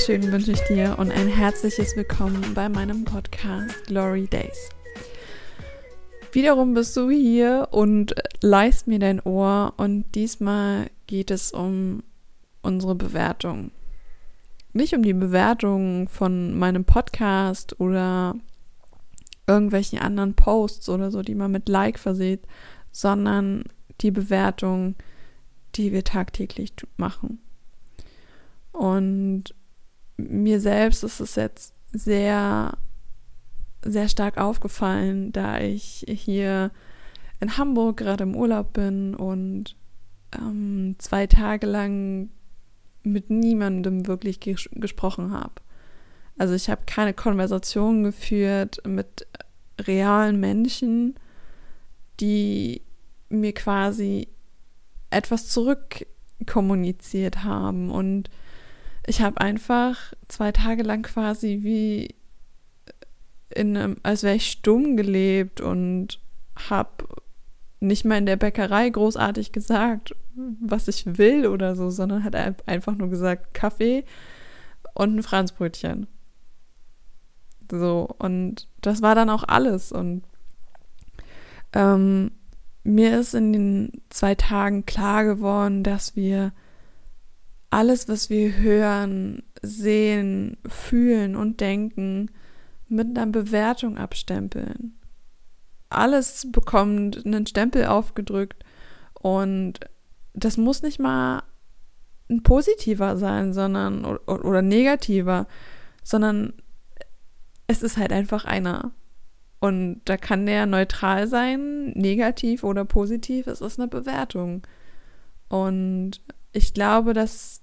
wunderschön wünsche ich dir und ein herzliches Willkommen bei meinem Podcast Glory Days. Wiederum bist du hier und leist mir dein Ohr und diesmal geht es um unsere Bewertung. Nicht um die Bewertung von meinem Podcast oder irgendwelchen anderen Posts oder so, die man mit Like verseht, sondern die Bewertung, die wir tagtäglich machen. Und mir selbst ist es jetzt sehr, sehr stark aufgefallen, da ich hier in Hamburg gerade im Urlaub bin und ähm, zwei Tage lang mit niemandem wirklich ges gesprochen habe. Also ich habe keine Konversation geführt mit realen Menschen, die mir quasi etwas zurückkommuniziert haben und ich habe einfach zwei Tage lang quasi wie in einem, als wäre ich stumm gelebt und habe nicht mal in der Bäckerei großartig gesagt, was ich will oder so, sondern hat einfach nur gesagt Kaffee und ein Franzbrötchen. So, und das war dann auch alles. Und ähm, mir ist in den zwei Tagen klar geworden, dass wir alles, was wir hören, sehen, fühlen und denken, mit einer Bewertung abstempeln. Alles bekommt einen Stempel aufgedrückt und das muss nicht mal ein positiver sein, sondern oder, oder negativer, sondern es ist halt einfach einer. Und da kann der neutral sein, negativ oder positiv, es ist eine Bewertung. Und ich glaube, dass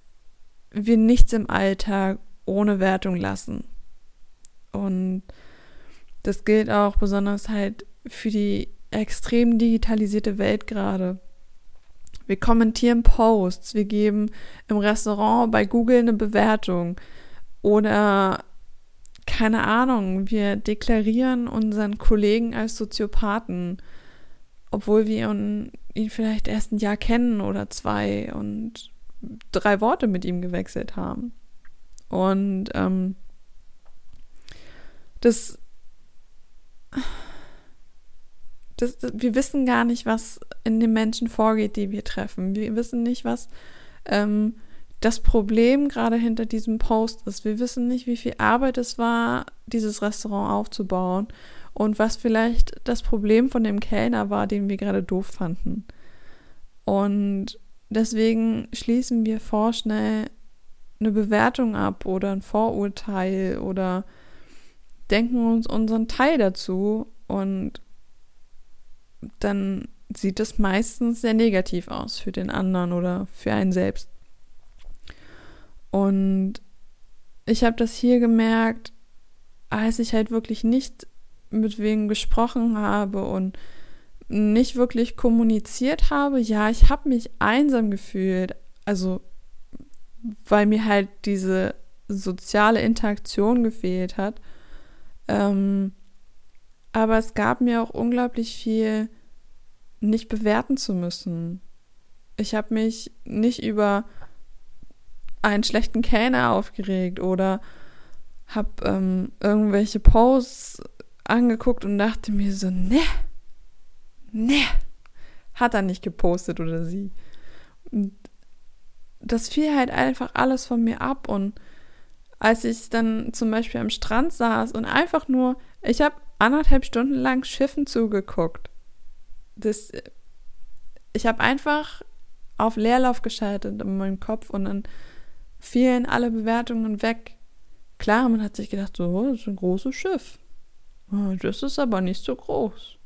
wir nichts im Alltag ohne Wertung lassen. Und das gilt auch besonders halt für die extrem digitalisierte Welt gerade. Wir kommentieren Posts, wir geben im Restaurant bei Google eine Bewertung oder keine Ahnung, wir deklarieren unseren Kollegen als Soziopathen, obwohl wir ihn vielleicht erst ein Jahr kennen oder zwei und drei Worte mit ihm gewechselt haben. Und ähm, das, das, das, wir wissen gar nicht, was in den Menschen vorgeht, die wir treffen. Wir wissen nicht, was ähm, das Problem gerade hinter diesem Post ist. Wir wissen nicht, wie viel Arbeit es war, dieses Restaurant aufzubauen und was vielleicht das Problem von dem Kellner war, den wir gerade doof fanden. Und deswegen schließen wir vorschnell eine Bewertung ab oder ein Vorurteil oder denken uns unseren Teil dazu und dann sieht es meistens sehr negativ aus für den anderen oder für einen selbst. Und ich habe das hier gemerkt, als ich halt wirklich nicht mit wem gesprochen habe und nicht wirklich kommuniziert habe. Ja, ich habe mich einsam gefühlt, also weil mir halt diese soziale Interaktion gefehlt hat. Ähm, aber es gab mir auch unglaublich viel, nicht bewerten zu müssen. Ich habe mich nicht über einen schlechten Kellner aufgeregt oder habe ähm, irgendwelche Posts angeguckt und dachte mir so, ne, ne, hat er nicht gepostet oder sie. Und das fiel halt einfach alles von mir ab und als ich dann zum Beispiel am Strand saß und einfach nur, ich habe anderthalb Stunden lang Schiffen zugeguckt. Das, ich habe einfach auf Leerlauf geschaltet in meinem Kopf und dann fielen alle Bewertungen weg. Klar, man hat sich gedacht, so, das ist ein großes Schiff. Oh, das ist aber nicht so groß.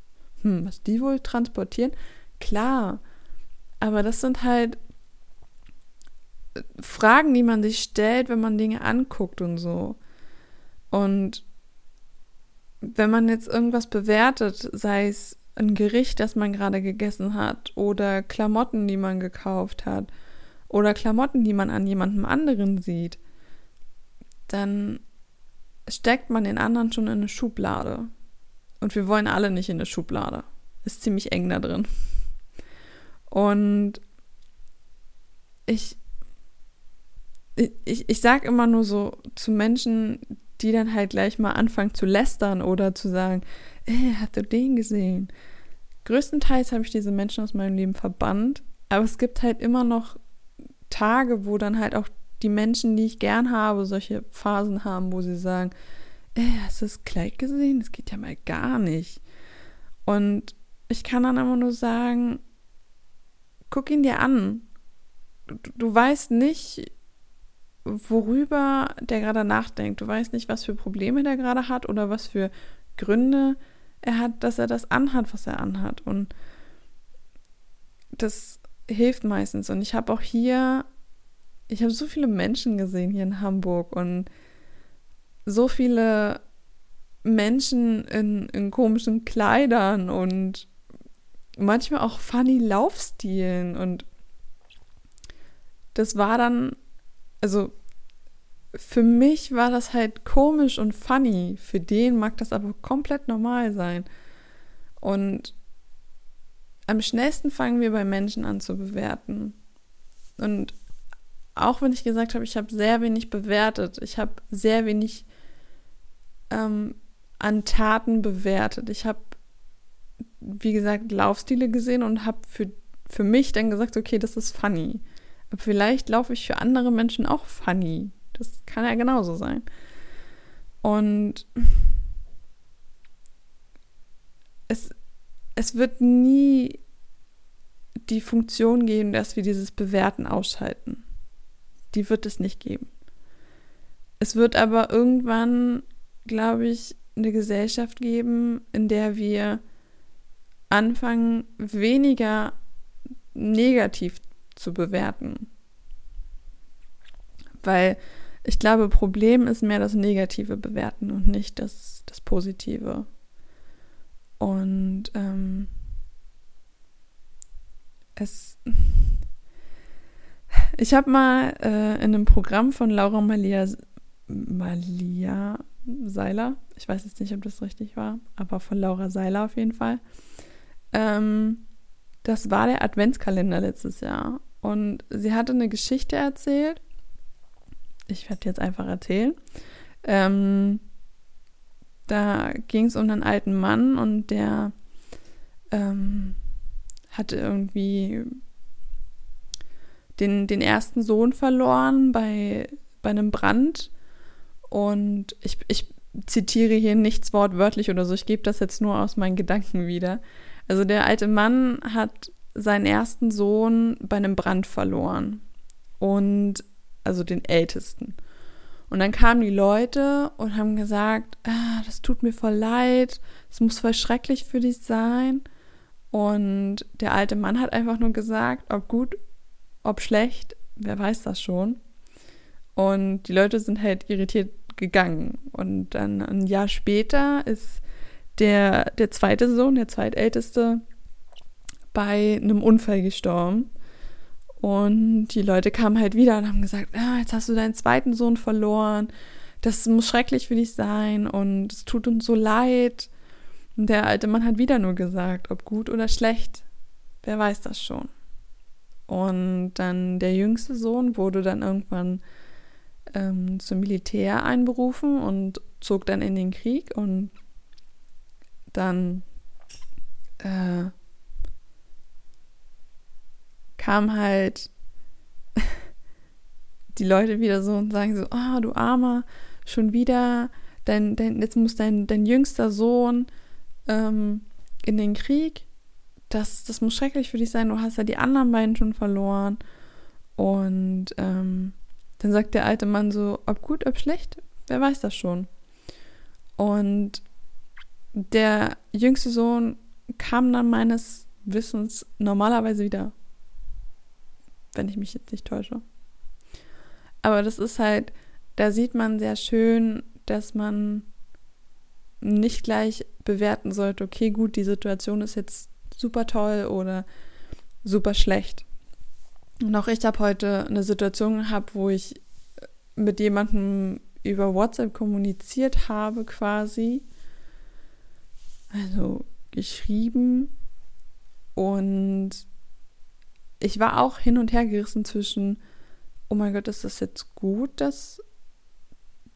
Hm, was die wohl transportieren? Klar, aber das sind halt Fragen, die man sich stellt, wenn man Dinge anguckt und so. Und wenn man jetzt irgendwas bewertet, sei es ein Gericht, das man gerade gegessen hat, oder Klamotten, die man gekauft hat, oder Klamotten, die man an jemandem anderen sieht, dann steckt man den anderen schon in eine Schublade. Und wir wollen alle nicht in eine Schublade. Ist ziemlich eng da drin. Und ich ich, ich sage immer nur so zu Menschen, die dann halt gleich mal anfangen zu lästern oder zu sagen, äh, hast du den gesehen? Größtenteils habe ich diese Menschen aus meinem Leben verbannt, aber es gibt halt immer noch Tage, wo dann halt auch die Menschen, die ich gern habe, solche Phasen haben, wo sie sagen, äh, hast du das Kleid gesehen? Das geht ja mal gar nicht. Und ich kann dann immer nur sagen, guck ihn dir an. Du, du weißt nicht, worüber der gerade nachdenkt. Du weißt nicht, was für Probleme der gerade hat oder was für Gründe er hat, dass er das anhat, was er anhat. Und das hilft meistens. Und ich habe auch hier, ich habe so viele Menschen gesehen hier in Hamburg und so viele Menschen in, in komischen Kleidern und manchmal auch funny Laufstilen. Und das war dann also für mich war das halt komisch und funny. Für den mag das aber komplett normal sein. Und am schnellsten fangen wir bei Menschen an zu bewerten. Und auch wenn ich gesagt habe, ich habe sehr wenig bewertet, ich habe sehr wenig ähm, an Taten bewertet. Ich habe, wie gesagt, Laufstile gesehen und habe für, für mich dann gesagt, okay, das ist funny. Vielleicht laufe ich für andere Menschen auch funny. Das kann ja genauso sein. Und es, es wird nie die Funktion geben, dass wir dieses Bewerten ausschalten. Die wird es nicht geben. Es wird aber irgendwann, glaube ich, eine Gesellschaft geben, in der wir anfangen, weniger negativ zu bewerten. Weil ich glaube, Problem ist mehr das Negative bewerten und nicht das, das Positive. Und ähm, es. Ich habe mal äh, in einem Programm von Laura Malia, Malia Seiler, ich weiß jetzt nicht, ob das richtig war, aber von Laura Seiler auf jeden Fall. Ähm, das war der Adventskalender letztes Jahr. Und sie hatte eine Geschichte erzählt. Ich werde jetzt einfach erzählen. Ähm, da ging es um einen alten Mann und der ähm, hatte irgendwie den, den ersten Sohn verloren bei, bei einem Brand. Und ich, ich zitiere hier nichts wortwörtlich oder so, ich gebe das jetzt nur aus meinen Gedanken wieder. Also der alte Mann hat seinen ersten Sohn bei einem Brand verloren. Und also den ältesten. Und dann kamen die Leute und haben gesagt, ah, das tut mir voll leid, es muss voll schrecklich für dich sein. Und der alte Mann hat einfach nur gesagt, ob gut, ob schlecht, wer weiß das schon. Und die Leute sind halt irritiert gegangen. Und dann ein Jahr später ist der, der zweite Sohn, der zweitälteste, bei einem Unfall gestorben. Und die Leute kamen halt wieder und haben gesagt, ah, jetzt hast du deinen zweiten Sohn verloren. Das muss schrecklich für dich sein und es tut uns so leid. Und der alte Mann hat wieder nur gesagt, ob gut oder schlecht, wer weiß das schon. Und dann der jüngste Sohn wurde dann irgendwann ähm, zum Militär einberufen und zog dann in den Krieg und dann äh, kam halt die Leute wieder so und sagen so, ah, oh, du Armer, schon wieder, dein, dein, jetzt muss dein, dein jüngster Sohn ähm, in den Krieg. Das, das muss schrecklich für dich sein, du hast ja die anderen beiden schon verloren. Und ähm, dann sagt der alte Mann so, ob gut, ob schlecht, wer weiß das schon. Und der jüngste Sohn kam dann meines Wissens normalerweise wieder wenn ich mich jetzt nicht täusche. Aber das ist halt, da sieht man sehr schön, dass man nicht gleich bewerten sollte, okay, gut, die Situation ist jetzt super toll oder super schlecht. Und auch ich habe heute eine Situation gehabt, wo ich mit jemandem über WhatsApp kommuniziert habe quasi. Also geschrieben und ich war auch hin und her gerissen zwischen, oh mein Gott, ist das jetzt gut, dass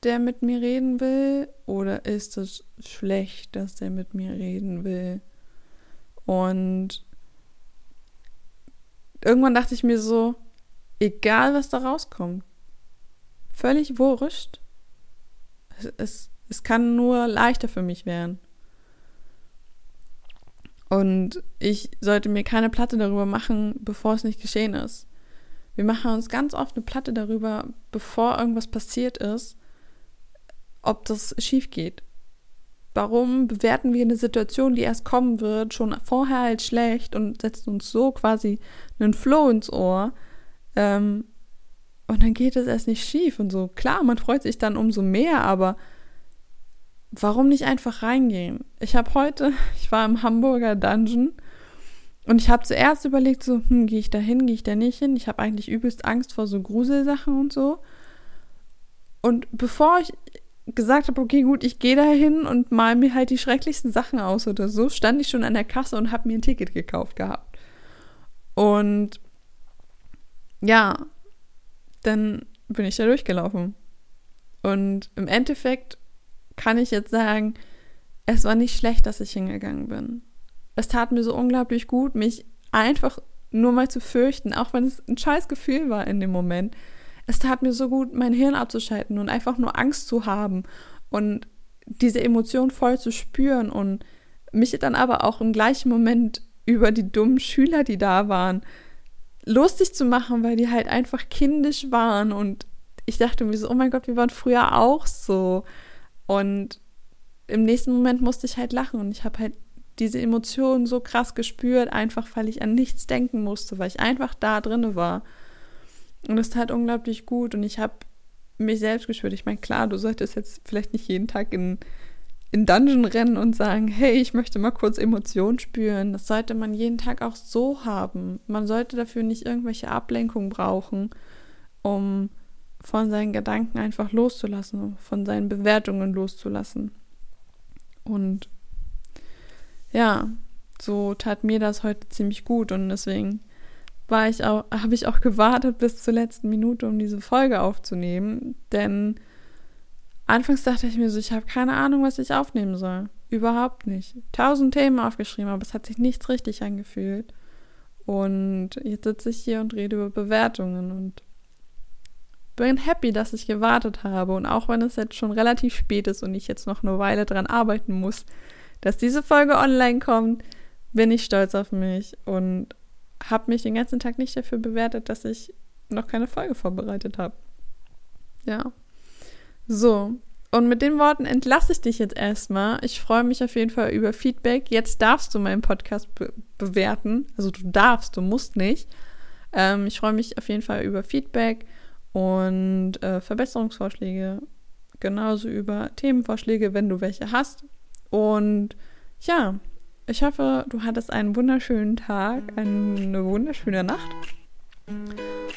der mit mir reden will? Oder ist es schlecht, dass der mit mir reden will? Und irgendwann dachte ich mir so, egal was da rauskommt, völlig wurscht. Es, es, es kann nur leichter für mich werden. Und ich sollte mir keine Platte darüber machen, bevor es nicht geschehen ist. Wir machen uns ganz oft eine Platte darüber, bevor irgendwas passiert ist, ob das schief geht. Warum bewerten wir eine Situation, die erst kommen wird, schon vorher als schlecht und setzen uns so quasi einen Flow ins Ohr? Ähm, und dann geht es erst nicht schief und so. Klar, man freut sich dann umso mehr, aber warum nicht einfach reingehen? Ich habe heute, ich war im Hamburger Dungeon und ich habe zuerst überlegt, so, hm, gehe ich da hin, gehe ich da nicht hin? Ich habe eigentlich übelst Angst vor so Gruselsachen und so. Und bevor ich gesagt habe, okay, gut, ich gehe da hin und mal mir halt die schrecklichsten Sachen aus oder so, stand ich schon an der Kasse und habe mir ein Ticket gekauft gehabt. Und ja, dann bin ich da durchgelaufen. Und im Endeffekt kann ich jetzt sagen, es war nicht schlecht, dass ich hingegangen bin. Es tat mir so unglaublich gut, mich einfach nur mal zu fürchten, auch wenn es ein scheiß Gefühl war in dem Moment es tat mir so gut, mein Hirn abzuschalten und einfach nur Angst zu haben und diese Emotion voll zu spüren und mich dann aber auch im gleichen Moment über die dummen Schüler, die da waren, lustig zu machen, weil die halt einfach kindisch waren und ich dachte mir so, oh mein Gott, wir waren früher auch so. Und im nächsten Moment musste ich halt lachen und ich habe halt diese Emotionen so krass gespürt, einfach weil ich an nichts denken musste, weil ich einfach da drinne war. Und es tat unglaublich gut und ich habe mich selbst gespürt. Ich meine, klar, du solltest jetzt vielleicht nicht jeden Tag in, in Dungeon rennen und sagen, hey, ich möchte mal kurz Emotionen spüren. Das sollte man jeden Tag auch so haben. Man sollte dafür nicht irgendwelche Ablenkungen brauchen, um von seinen Gedanken einfach loszulassen, von seinen Bewertungen loszulassen. Und ja, so tat mir das heute ziemlich gut und deswegen war ich auch, habe ich auch gewartet bis zur letzten Minute, um diese Folge aufzunehmen. Denn anfangs dachte ich mir so, ich habe keine Ahnung, was ich aufnehmen soll. Überhaupt nicht. Tausend Themen aufgeschrieben, aber es hat sich nichts richtig angefühlt. Und jetzt sitze ich hier und rede über Bewertungen und bin happy, dass ich gewartet habe. Und auch wenn es jetzt schon relativ spät ist und ich jetzt noch eine Weile dran arbeiten muss, dass diese Folge online kommt, bin ich stolz auf mich und habe mich den ganzen Tag nicht dafür bewertet, dass ich noch keine Folge vorbereitet habe. Ja. So. Und mit den Worten entlasse ich dich jetzt erstmal. Ich freue mich auf jeden Fall über Feedback. Jetzt darfst du meinen Podcast be bewerten. Also du darfst, du musst nicht. Ähm, ich freue mich auf jeden Fall über Feedback und äh, Verbesserungsvorschläge. Genauso über Themenvorschläge, wenn du welche hast. Und ja, ich hoffe, du hattest einen wunderschönen Tag, eine wunderschöne Nacht.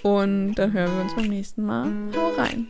Und dann hören wir uns beim nächsten Mal. Hau rein!